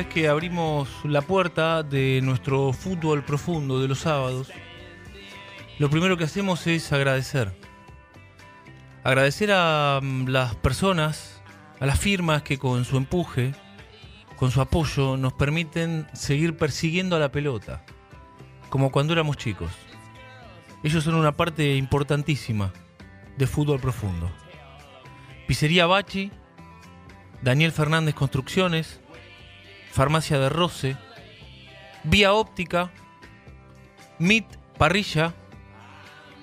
Vez que abrimos la puerta de nuestro fútbol profundo de los sábados, lo primero que hacemos es agradecer. Agradecer a mm, las personas, a las firmas que con su empuje, con su apoyo, nos permiten seguir persiguiendo a la pelota, como cuando éramos chicos. Ellos son una parte importantísima de fútbol profundo. Pizzería Bachi, Daniel Fernández Construcciones, Farmacia de Roce, Vía Óptica, MIT Parrilla,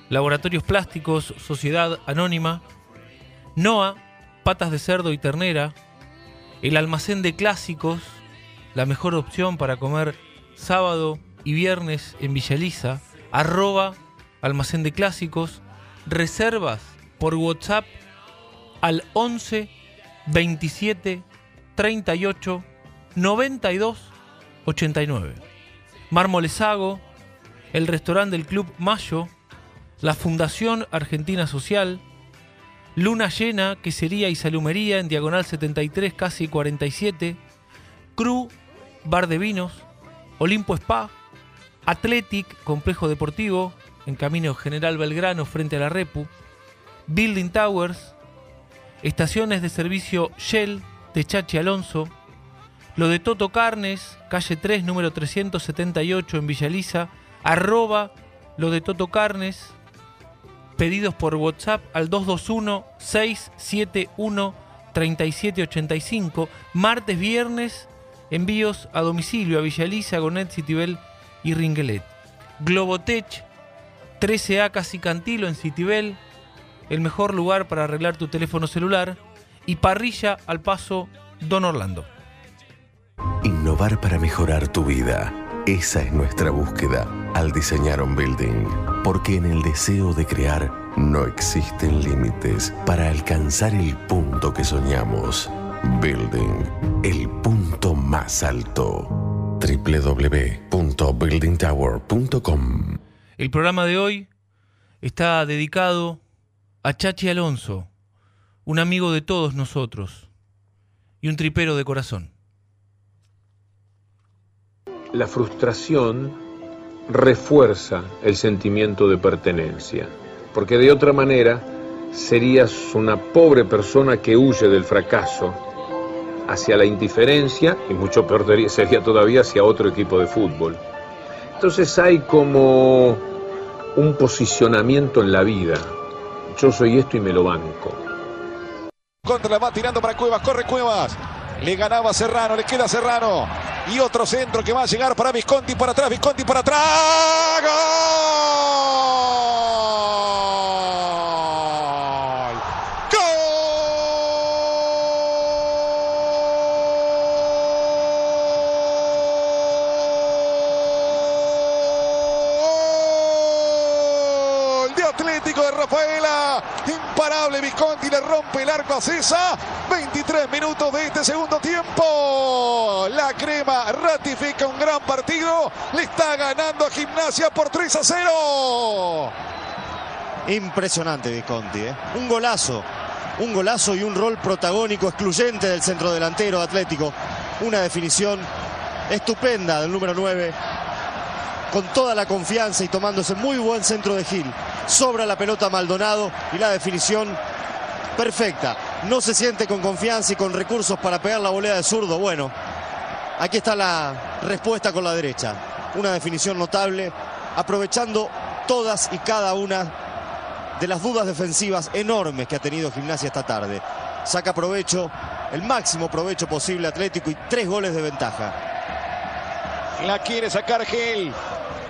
Laboratorios Plásticos, Sociedad Anónima, NOA, Patas de Cerdo y Ternera, el Almacén de Clásicos, la mejor opción para comer sábado y viernes en Villa Elisa, arroba Almacén de Clásicos, reservas por WhatsApp al 11 27 38 92 89. Mármolesago, el restaurante del Club Mayo, la Fundación Argentina Social, Luna Llena, Quesería y Salumería en Diagonal 73, casi 47, Cru, Bar de Vinos, Olimpo Spa, Athletic, Complejo Deportivo, en Camino General Belgrano frente a la Repu, Building Towers, estaciones de servicio Shell de Chachi Alonso, lo de Toto Carnes, calle 3, número 378 en Villaliza, arroba lo de Toto Carnes, pedidos por WhatsApp al 221-671-3785, martes, viernes, envíos a domicilio a Villaliza, Gonet, Citibel y Ringuelet. Globotech, 13A Casi Cantilo en Citibel, el mejor lugar para arreglar tu teléfono celular, y Parrilla al Paso Don Orlando. Innovar para mejorar tu vida. Esa es nuestra búsqueda al diseñar un building. Porque en el deseo de crear no existen límites para alcanzar el punto que soñamos. Building, el punto más alto. www.buildingtower.com El programa de hoy está dedicado a Chachi Alonso, un amigo de todos nosotros y un tripero de corazón. La frustración refuerza el sentimiento de pertenencia, porque de otra manera serías una pobre persona que huye del fracaso hacia la indiferencia y mucho peor sería todavía hacia otro equipo de fútbol. Entonces hay como un posicionamiento en la vida, yo soy esto y me lo banco. Contra la va tirando para Cuevas, corre Cuevas. Le ganaba Serrano, le queda Serrano. Y otro centro que va a llegar para Visconti para atrás, Visconti para atrás. Atlético de Rafaela. Imparable Visconti le rompe el arco a César. 23 minutos de este segundo tiempo. La crema ratifica un gran partido. Le está ganando a Gimnasia por 3 a 0. Impresionante Visconti, ¿eh? un golazo, un golazo y un rol protagónico excluyente del centrodelantero Atlético. Una definición estupenda del número 9, con toda la confianza y tomándose muy buen centro de Gil. Sobra la pelota Maldonado y la definición perfecta. No se siente con confianza y con recursos para pegar la volea de zurdo. Bueno, aquí está la respuesta con la derecha. Una definición notable, aprovechando todas y cada una de las dudas defensivas enormes que ha tenido Gimnasia esta tarde. Saca provecho, el máximo provecho posible Atlético y tres goles de ventaja. La quiere sacar Gil.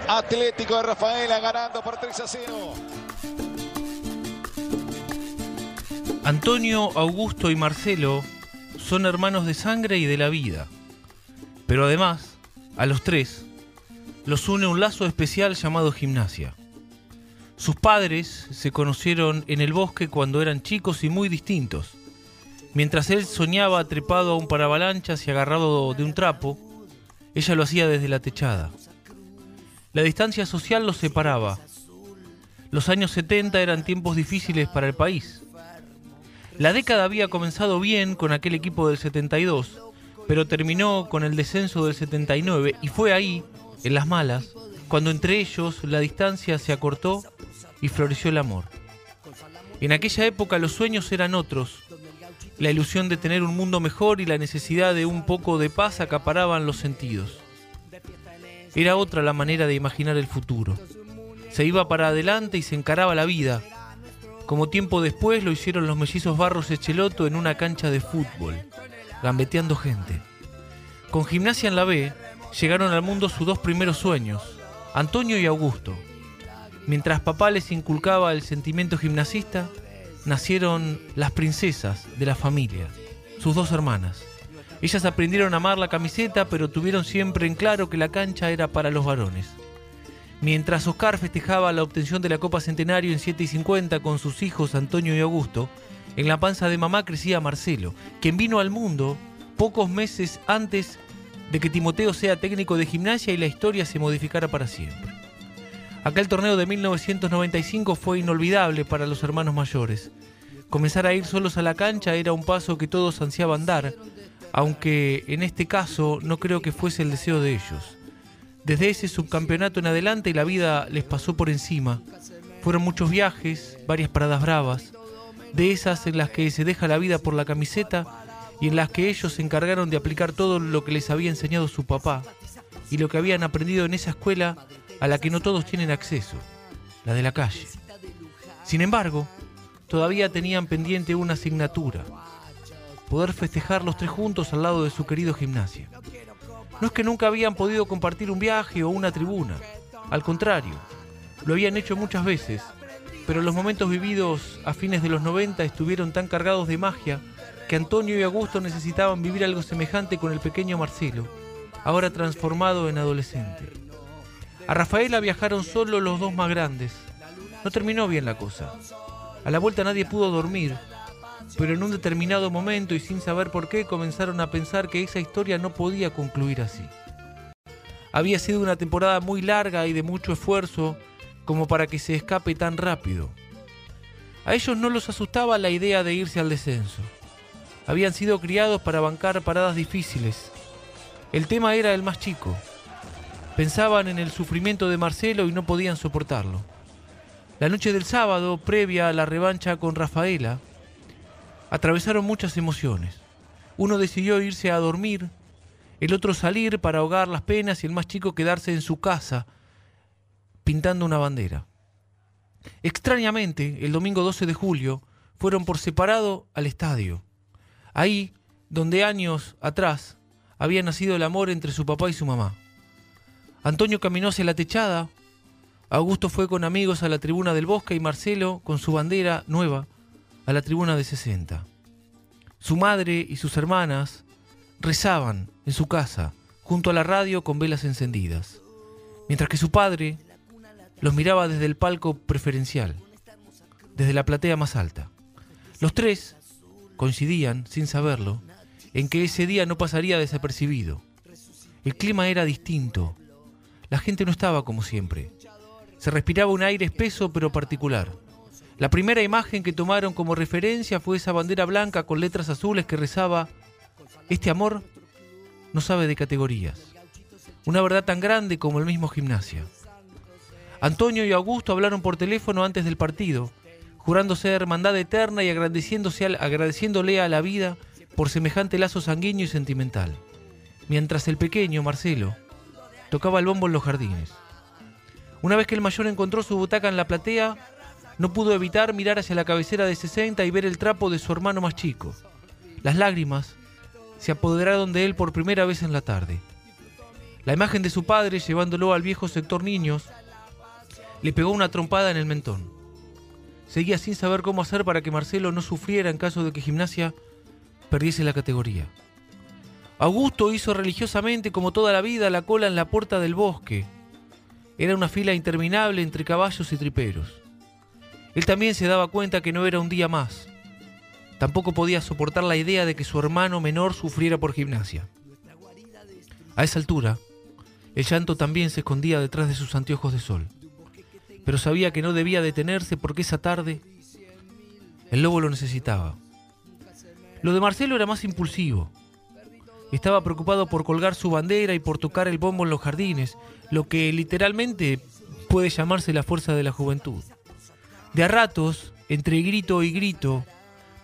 Atlético de Rafaela ganando por 3 a 0. Antonio, Augusto y Marcelo son hermanos de sangre y de la vida. Pero además, a los tres, los une un lazo especial llamado gimnasia. Sus padres se conocieron en el bosque cuando eran chicos y muy distintos. Mientras él soñaba trepado a un paravalanchas y agarrado de un trapo, ella lo hacía desde la techada. La distancia social los separaba. Los años 70 eran tiempos difíciles para el país. La década había comenzado bien con aquel equipo del 72, pero terminó con el descenso del 79 y fue ahí, en las malas, cuando entre ellos la distancia se acortó y floreció el amor. En aquella época los sueños eran otros. La ilusión de tener un mundo mejor y la necesidad de un poco de paz acaparaban los sentidos. Era otra la manera de imaginar el futuro. Se iba para adelante y se encaraba la vida, como tiempo después lo hicieron los mellizos Barros Echeloto en una cancha de fútbol, gambeteando gente. Con gimnasia en la B, llegaron al mundo sus dos primeros sueños, Antonio y Augusto. Mientras papá les inculcaba el sentimiento gimnasista, nacieron las princesas de la familia, sus dos hermanas. Ellas aprendieron a amar la camiseta, pero tuvieron siempre en claro que la cancha era para los varones. Mientras Oscar festejaba la obtención de la Copa Centenario en 7 y 50 con sus hijos Antonio y Augusto, en la panza de mamá crecía Marcelo, quien vino al mundo pocos meses antes de que Timoteo sea técnico de gimnasia y la historia se modificara para siempre. Aquel torneo de 1995 fue inolvidable para los hermanos mayores. Comenzar a ir solos a la cancha era un paso que todos ansiaban dar, aunque en este caso no creo que fuese el deseo de ellos. Desde ese subcampeonato en adelante la vida les pasó por encima. Fueron muchos viajes, varias paradas bravas, de esas en las que se deja la vida por la camiseta y en las que ellos se encargaron de aplicar todo lo que les había enseñado su papá y lo que habían aprendido en esa escuela a la que no todos tienen acceso, la de la calle. Sin embargo, todavía tenían pendiente una asignatura, poder festejar los tres juntos al lado de su querido gimnasio. No es que nunca habían podido compartir un viaje o una tribuna, al contrario, lo habían hecho muchas veces, pero los momentos vividos a fines de los 90 estuvieron tan cargados de magia que Antonio y Augusto necesitaban vivir algo semejante con el pequeño Marcelo, ahora transformado en adolescente. A Rafaela viajaron solo los dos más grandes. No terminó bien la cosa. A la vuelta nadie pudo dormir, pero en un determinado momento y sin saber por qué comenzaron a pensar que esa historia no podía concluir así. Había sido una temporada muy larga y de mucho esfuerzo como para que se escape tan rápido. A ellos no los asustaba la idea de irse al descenso. Habían sido criados para bancar paradas difíciles. El tema era el más chico. Pensaban en el sufrimiento de Marcelo y no podían soportarlo. La noche del sábado, previa a la revancha con Rafaela, atravesaron muchas emociones. Uno decidió irse a dormir, el otro salir para ahogar las penas y el más chico quedarse en su casa pintando una bandera. Extrañamente, el domingo 12 de julio, fueron por separado al estadio. Ahí, donde años atrás había nacido el amor entre su papá y su mamá. Antonio caminó hacia la techada, Augusto fue con amigos a la tribuna del bosque y Marcelo, con su bandera nueva, a la tribuna de 60. Su madre y sus hermanas rezaban en su casa, junto a la radio con velas encendidas, mientras que su padre los miraba desde el palco preferencial, desde la platea más alta. Los tres coincidían, sin saberlo, en que ese día no pasaría desapercibido. El clima era distinto. La gente no estaba como siempre. Se respiraba un aire espeso pero particular. La primera imagen que tomaron como referencia fue esa bandera blanca con letras azules que rezaba, Este amor no sabe de categorías. una verdad tan grande como el mismo gimnasia. Antonio y Augusto hablaron por teléfono antes del partido, jurándose hermandad eterna y agradeciéndose agradeciéndole a la vida por semejante lazo sanguíneo y sentimental, mientras el pequeño, Marcelo, tocaba el bombo en los jardines. Una vez que el mayor encontró su butaca en la platea, no pudo evitar mirar hacia la cabecera de 60 y ver el trapo de su hermano más chico. Las lágrimas se apoderaron de él por primera vez en la tarde. La imagen de su padre, llevándolo al viejo sector niños, le pegó una trompada en el mentón. Seguía sin saber cómo hacer para que Marcelo no sufriera en caso de que Gimnasia perdiese la categoría. Augusto hizo religiosamente, como toda la vida, la cola en la puerta del bosque. Era una fila interminable entre caballos y triperos. Él también se daba cuenta que no era un día más. Tampoco podía soportar la idea de que su hermano menor sufriera por gimnasia. A esa altura, el llanto también se escondía detrás de sus anteojos de sol. Pero sabía que no debía detenerse porque esa tarde el lobo lo necesitaba. Lo de Marcelo era más impulsivo. Estaba preocupado por colgar su bandera y por tocar el bombo en los jardines, lo que literalmente puede llamarse la fuerza de la juventud. De a ratos, entre grito y grito,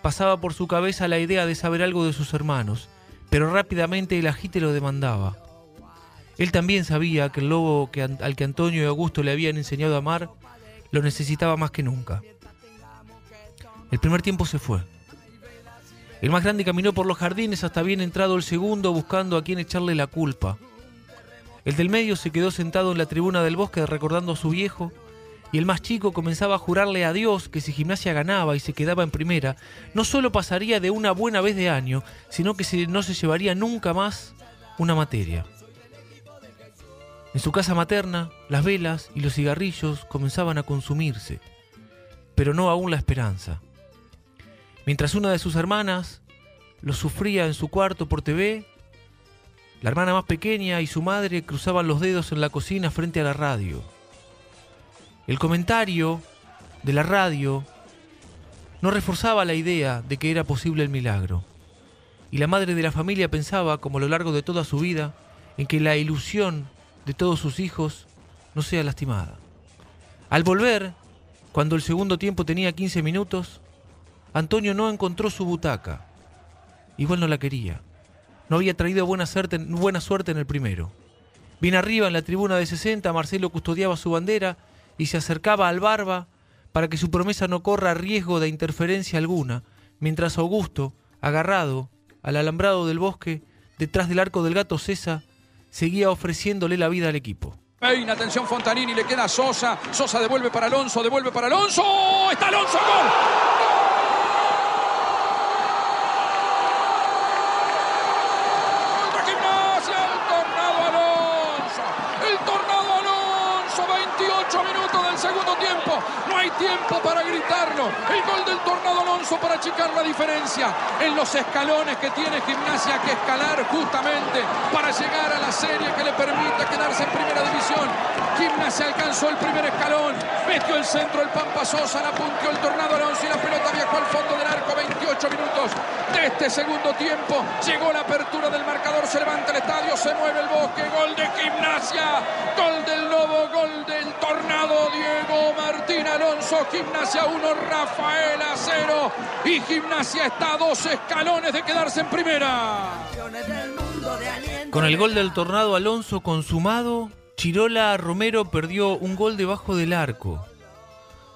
pasaba por su cabeza la idea de saber algo de sus hermanos, pero rápidamente el agite lo demandaba. Él también sabía que el lobo que, al que Antonio y Augusto le habían enseñado a amar lo necesitaba más que nunca. El primer tiempo se fue. El más grande caminó por los jardines hasta bien entrado el segundo buscando a quien echarle la culpa. El del medio se quedó sentado en la tribuna del bosque recordando a su viejo y el más chico comenzaba a jurarle a Dios que si gimnasia ganaba y se quedaba en primera, no solo pasaría de una buena vez de año, sino que no se llevaría nunca más una materia. En su casa materna, las velas y los cigarrillos comenzaban a consumirse, pero no aún la esperanza. Mientras una de sus hermanas lo sufría en su cuarto por TV, la hermana más pequeña y su madre cruzaban los dedos en la cocina frente a la radio. El comentario de la radio no reforzaba la idea de que era posible el milagro. Y la madre de la familia pensaba, como a lo largo de toda su vida, en que la ilusión de todos sus hijos no sea lastimada. Al volver, cuando el segundo tiempo tenía 15 minutos, Antonio no encontró su butaca. Igual no la quería. No había traído buena suerte, buena suerte en el primero. Bien arriba, en la tribuna de 60, Marcelo custodiaba su bandera y se acercaba al barba para que su promesa no corra riesgo de interferencia alguna, mientras Augusto, agarrado al alambrado del bosque, detrás del arco del gato César, seguía ofreciéndole la vida al equipo. Peina, atención Fontanini, le queda Sosa. Sosa devuelve para Alonso, devuelve para Alonso. ¡Está Alonso! ¡Gol! Tiempo para gritarlo. El gol del Tornado Alonso para achicar la diferencia en los escalones que tiene Gimnasia que escalar justamente para llegar a la serie que le permita quedarse en primera división. Gimnasia alcanzó el primer escalón, metió el centro el Pampa Sosa, la apuntó el Tornado Alonso y la pelota viajó al fondo del arco. 28 minutos de este segundo tiempo. Llegó la apertura del marcador, se levanta el estadio, se mueve el bosque. Gol de Gimnasia, gol del Lobo, gol Alonso, Gimnasia 1, Rafaela 0. Y Gimnasia está a dos escalones de quedarse en primera. Con el gol del Tornado Alonso consumado, Chirola Romero perdió un gol debajo del arco.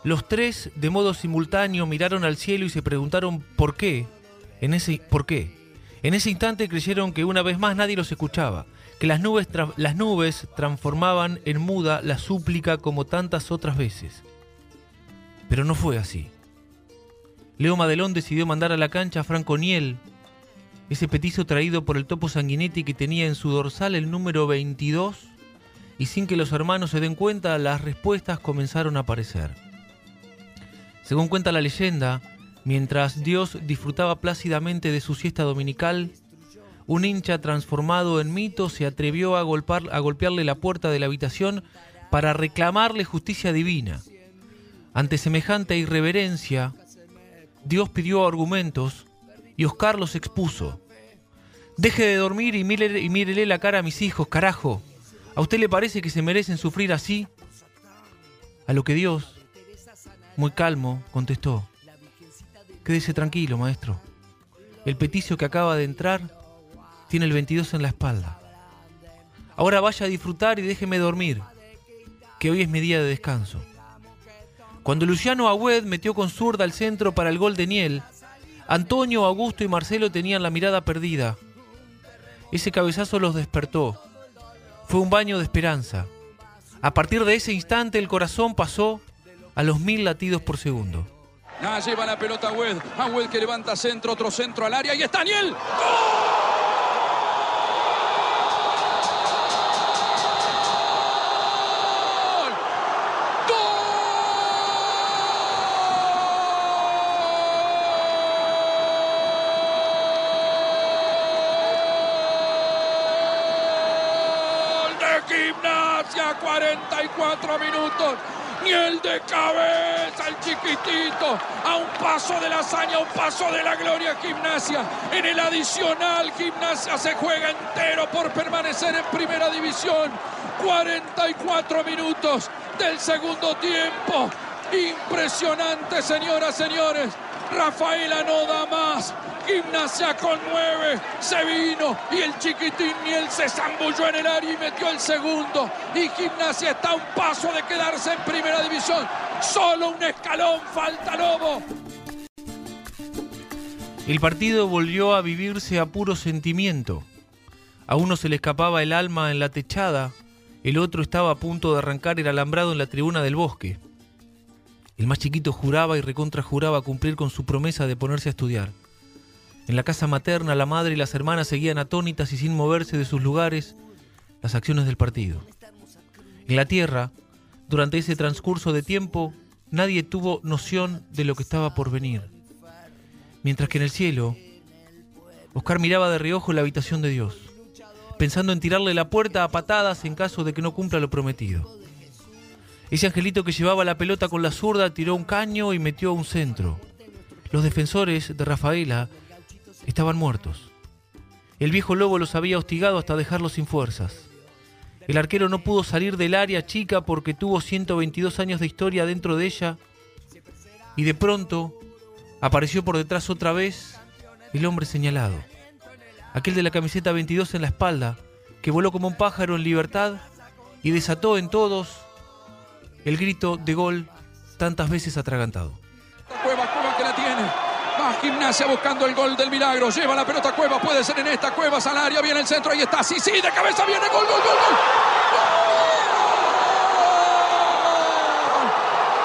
Los tres, de modo simultáneo, miraron al cielo y se preguntaron por qué. En ese, ¿Por qué? En ese instante creyeron que una vez más nadie los escuchaba, que las nubes, las nubes transformaban en muda la súplica como tantas otras veces. Pero no fue así. Leo Madelón decidió mandar a la cancha a Franco Niel, ese petizo traído por el topo Sanguinetti que tenía en su dorsal el número 22, y sin que los hermanos se den cuenta, las respuestas comenzaron a aparecer. Según cuenta la leyenda, mientras Dios disfrutaba plácidamente de su siesta dominical, un hincha transformado en mito se atrevió a, a golpearle la puerta de la habitación para reclamarle justicia divina. Ante semejante irreverencia, Dios pidió argumentos y Oscar los expuso. Deje de dormir y mírele, y mírele la cara a mis hijos, carajo. ¿A usted le parece que se merecen sufrir así? A lo que Dios, muy calmo, contestó. Quédese tranquilo, maestro. El peticio que acaba de entrar tiene el 22 en la espalda. Ahora vaya a disfrutar y déjeme dormir, que hoy es mi día de descanso. Cuando Luciano Agüed metió con zurda al centro para el gol de Niel, Antonio, Augusto y Marcelo tenían la mirada perdida. Ese cabezazo los despertó. Fue un baño de esperanza. A partir de ese instante el corazón pasó a los mil latidos por segundo. Lleva la pelota Agüed. Agüed que levanta centro, otro centro al área. Y está Niel. Gimnasia, chiquitito. A un paso de la hazaña, a un paso de la gloria, Gimnasia. En el adicional, Gimnasia se juega entero por permanecer en primera división. 44 minutos del segundo tiempo. Impresionante, señoras, señores. Rafaela no da más. Gimnasia con nueve. Se vino y el chiquitín Niel se zambulló en el área y metió el segundo. Y Gimnasia está a un paso de quedarse en primera división. Solo un escalón falta Lobo. El partido volvió a vivirse a puro sentimiento. A uno se le escapaba el alma en la techada, el otro estaba a punto de arrancar el alambrado en la tribuna del bosque. El más chiquito juraba y recontrajuraba cumplir con su promesa de ponerse a estudiar. En la casa materna, la madre y las hermanas seguían atónitas y sin moverse de sus lugares las acciones del partido. En la tierra, durante ese transcurso de tiempo, nadie tuvo noción de lo que estaba por venir. Mientras que en el cielo, Oscar miraba de reojo la habitación de Dios, pensando en tirarle la puerta a patadas en caso de que no cumpla lo prometido. Ese angelito que llevaba la pelota con la zurda tiró un caño y metió un centro. Los defensores de Rafaela estaban muertos. El viejo lobo los había hostigado hasta dejarlos sin fuerzas. El arquero no pudo salir del área chica porque tuvo 122 años de historia dentro de ella y de pronto apareció por detrás otra vez el hombre señalado. Aquel de la camiseta 22 en la espalda, que voló como un pájaro en libertad y desató en todos el grito de gol tantas veces atragantado. Gimnasia buscando el gol del milagro. Lleva la pelota Cueva. Puede ser en esta. Cueva al área. Viene el centro. Ahí está. Sí, sí. De cabeza viene. Gol, gol, gol, gol.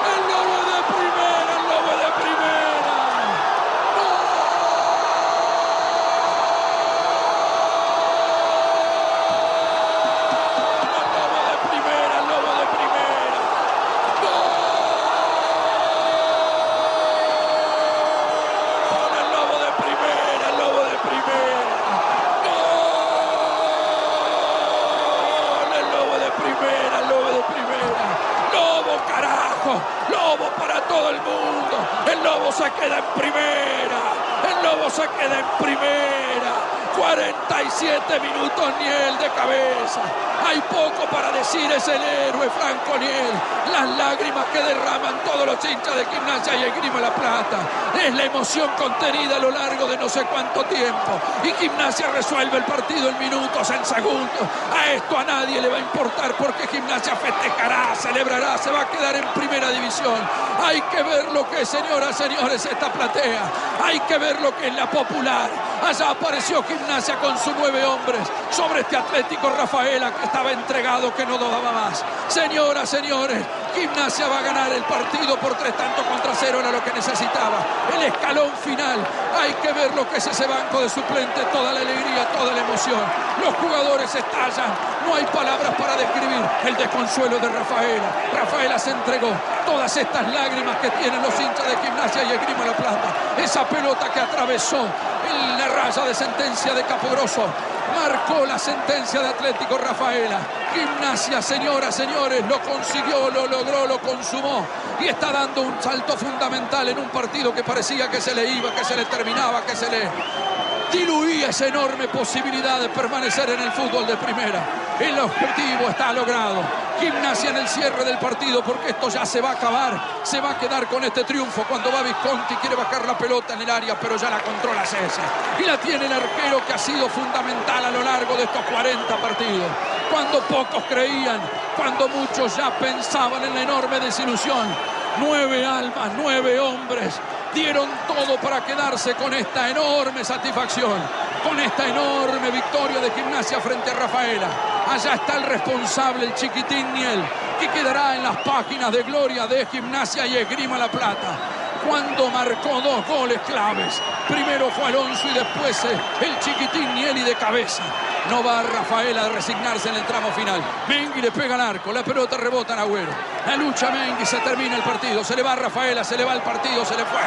El lobo de primera. El lobo de primera. El lobo de primera. El lobo de primera. ¡Gol! El lobo de primera, el lobo de primera. ¡Gol! El lobo de primera, el lobo de primera. Lobo, carajo. Lobo para todo el mundo. El lobo se en primera. El lobo se queda en primera. 47 minutos Niel de cabeza. Hay poco para decir, es el héroe Franco Niel. Las lágrimas que derraman todos los hinchas de gimnasia y el Grima La Plata. Es la emoción contenida a lo largo de no sé cuánto tiempo. Y gimnasia resuelve el partido en minutos, en segundos. A esto a nadie le va a importar porque gimnasia festejará, celebrará, se va a quedar en primera división. Hay que ver lo que señoras, señores, esta platea. Hay que ver lo que es la popular. Allá apareció Gimnasia con sus nueve hombres sobre este Atlético Rafaela que estaba entregado, que no daba más. Señoras, señores, Gimnasia va a ganar el partido por tres tantos contra cero, era lo que necesitaba. El escalón final. Hay que ver lo que es ese banco de suplente, toda la alegría, toda la emoción. Los jugadores estallan. No hay palabras para describir el desconsuelo de Rafaela. Rafaela se entregó todas estas lágrimas que tienen los hinchas de Gimnasia y Esgrima La Plata. Esa pelota que atravesó en la raya de sentencia de Capogroso. Marcó la sentencia de Atlético Rafaela. Gimnasia, señoras, señores, lo consiguió, lo logró, lo consumó. Y está dando un salto fundamental en un partido que parecía que se le iba, que se le terminaba, que se le diluía esa enorme posibilidad de permanecer en el fútbol de primera. El objetivo está logrado. Gimnasia en el cierre del partido porque esto ya se va a acabar. Se va a quedar con este triunfo cuando va Visconti, quiere bajar la pelota en el área, pero ya la controla César. Y la tiene el arquero que ha sido fundamental a lo largo de estos 40 partidos. Cuando pocos creían, cuando muchos ya pensaban en la enorme desilusión. Nueve almas, nueve hombres dieron todo para quedarse con esta enorme satisfacción, con esta enorme victoria de gimnasia frente a Rafaela. Allá está el responsable, el chiquitín Niel, que quedará en las páginas de gloria de gimnasia y esgrima la plata. Cuando marcó dos goles claves. Primero fue Alonso y después eh, el chiquitín Niel y de cabeza. No va Rafaela a resignarse en el tramo final. Mengui le pega al arco, la pelota rebota en Agüero. La lucha Mengui, se termina el partido. Se le va Rafaela, se le va el partido, se le fue.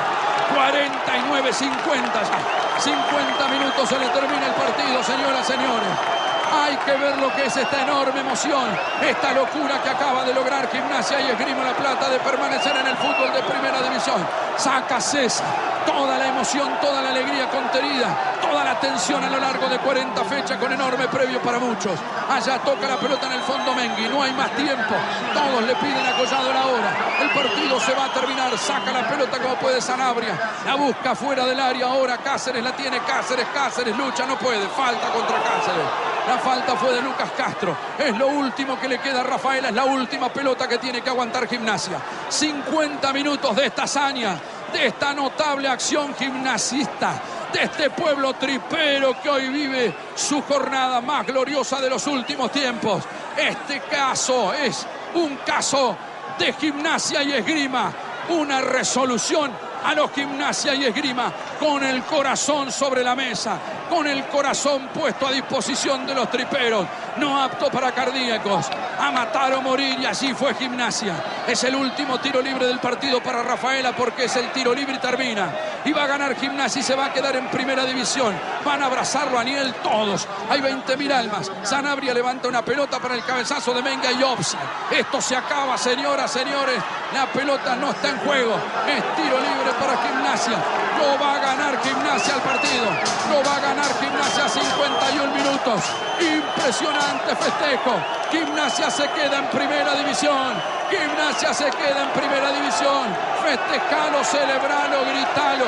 49-50 ya. 50 minutos se le termina el partido, señoras, señores. Hay que ver lo que es esta enorme emoción, esta locura que acaba de lograr Gimnasia y Esgrima La Plata de permanecer en el fútbol de primera división. Saca César, toda la emoción, toda la alegría contenida, toda la tensión a lo largo de 40 fechas con enorme previo para muchos. Allá toca la pelota en el fondo Mengui, no hay más tiempo, todos le piden a Collado la hora. El partido se va a terminar, saca la pelota como puede Sanabria, la busca fuera del área, ahora Cáceres la tiene, Cáceres, Cáceres lucha, no puede, falta contra Cáceres. La falta fue de Lucas Castro. Es lo último que le queda a Rafaela. Es la última pelota que tiene que aguantar gimnasia. 50 minutos de esta hazaña, de esta notable acción gimnasista, de este pueblo tripero que hoy vive su jornada más gloriosa de los últimos tiempos. Este caso es un caso de gimnasia y esgrima. Una resolución a los gimnasia y esgrima con el corazón sobre la mesa, con el corazón puesto a disposición de los triperos, no apto para cardíacos, a matar o morir y así fue gimnasia. Es el último tiro libre del partido para Rafaela porque es el tiro libre y termina. Y va a ganar gimnasia y se va a quedar en primera división. Van a abrazarlo a Niel todos. Hay 20.000 almas. Sanabria levanta una pelota para el cabezazo de Menga y Opsa. Esto se acaba, señoras, señores. La pelota no está en juego. Es tiro libre para gimnasia. Lo va a ganar gimnasia al partido. Lo va a ganar gimnasia 51 minutos. Impresionante festejo. Gimnasia se queda en primera división. Gimnasia se queda en primera división. Festejalo, celebralo, gritalo.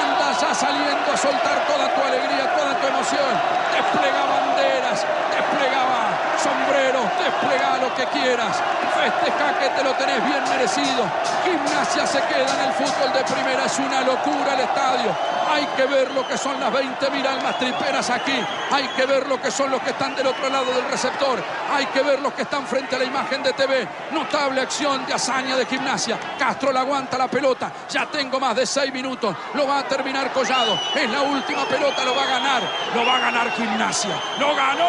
Anda ya saliendo a soltar toda tu alegría, toda tu emoción. Desplega banderas, desplegaba sombreros, desplega lo que quieras. Festeja que te lo tenés bien merecido. Gimnasia se queda en el fútbol de primera. Es una locura el estadio. Hay que ver lo que son las 20.000 almas triperas aquí. Hay que ver lo que son los que están del otro lado del receptor. Hay que ver los que están frente a la imagen de TV. Notable acción de hazaña de gimnasia. Castro la aguanta la pelota. Ya tengo más de 6 minutos. Lo va a terminar Collado. Es la última pelota. Lo va a ganar. Lo va a ganar gimnasia. Lo ganó.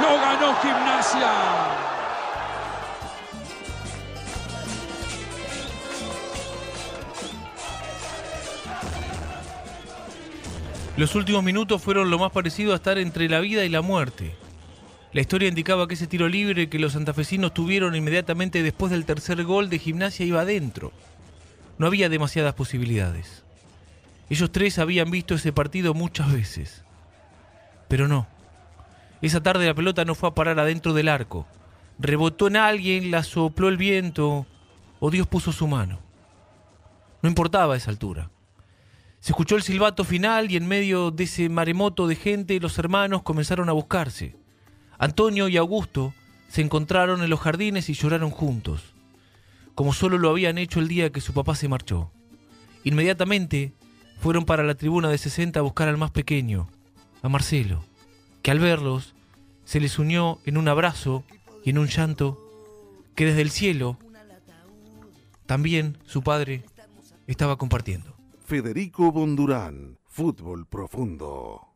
Lo ganó gimnasia. Los últimos minutos fueron lo más parecido a estar entre la vida y la muerte. La historia indicaba que ese tiro libre que los santafesinos tuvieron inmediatamente después del tercer gol de gimnasia iba adentro. No había demasiadas posibilidades. Ellos tres habían visto ese partido muchas veces. Pero no. Esa tarde la pelota no fue a parar adentro del arco. Rebotó en alguien, la sopló el viento o Dios puso su mano. No importaba a esa altura. Se escuchó el silbato final y en medio de ese maremoto de gente los hermanos comenzaron a buscarse. Antonio y Augusto se encontraron en los jardines y lloraron juntos, como solo lo habían hecho el día que su papá se marchó. Inmediatamente fueron para la tribuna de 60 a buscar al más pequeño, a Marcelo, que al verlos se les unió en un abrazo y en un llanto que desde el cielo también su padre estaba compartiendo. Federico Bondurán, Fútbol Profundo.